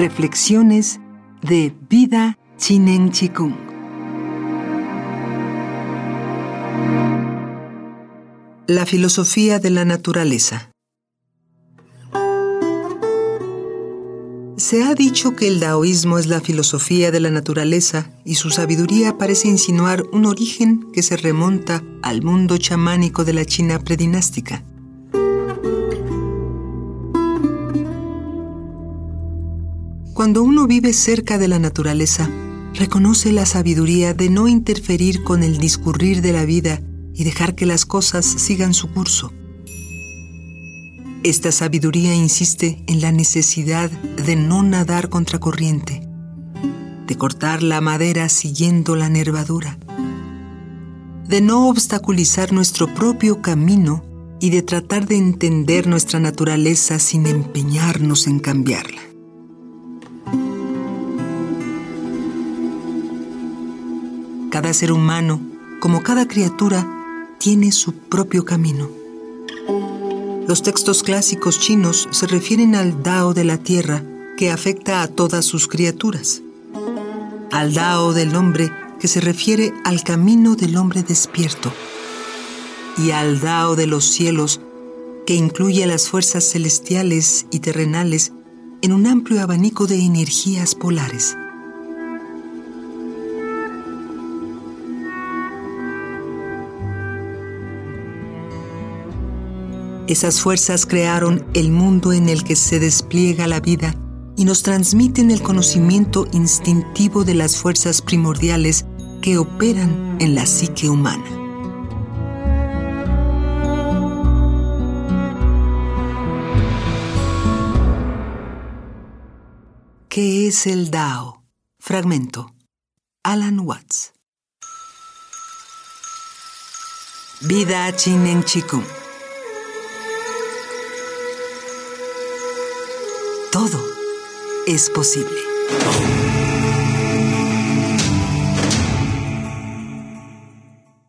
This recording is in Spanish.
Reflexiones de Vida Chinen Chikung. La filosofía de la naturaleza. Se ha dicho que el taoísmo es la filosofía de la naturaleza y su sabiduría parece insinuar un origen que se remonta al mundo chamánico de la China predinástica. Cuando uno vive cerca de la naturaleza, reconoce la sabiduría de no interferir con el discurrir de la vida y dejar que las cosas sigan su curso. Esta sabiduría insiste en la necesidad de no nadar contra corriente, de cortar la madera siguiendo la nervadura, de no obstaculizar nuestro propio camino y de tratar de entender nuestra naturaleza sin empeñarnos en cambiarla. Cada ser humano, como cada criatura, tiene su propio camino. Los textos clásicos chinos se refieren al Dao de la Tierra que afecta a todas sus criaturas, al Dao del hombre que se refiere al camino del hombre despierto, y al Dao de los cielos que incluye a las fuerzas celestiales y terrenales en un amplio abanico de energías polares. Esas fuerzas crearon el mundo en el que se despliega la vida y nos transmiten el conocimiento instintivo de las fuerzas primordiales que operan en la psique humana. ¿Qué es el Dao? Fragmento. Alan Watts. Vida Chinen Chikung. Todo es posible.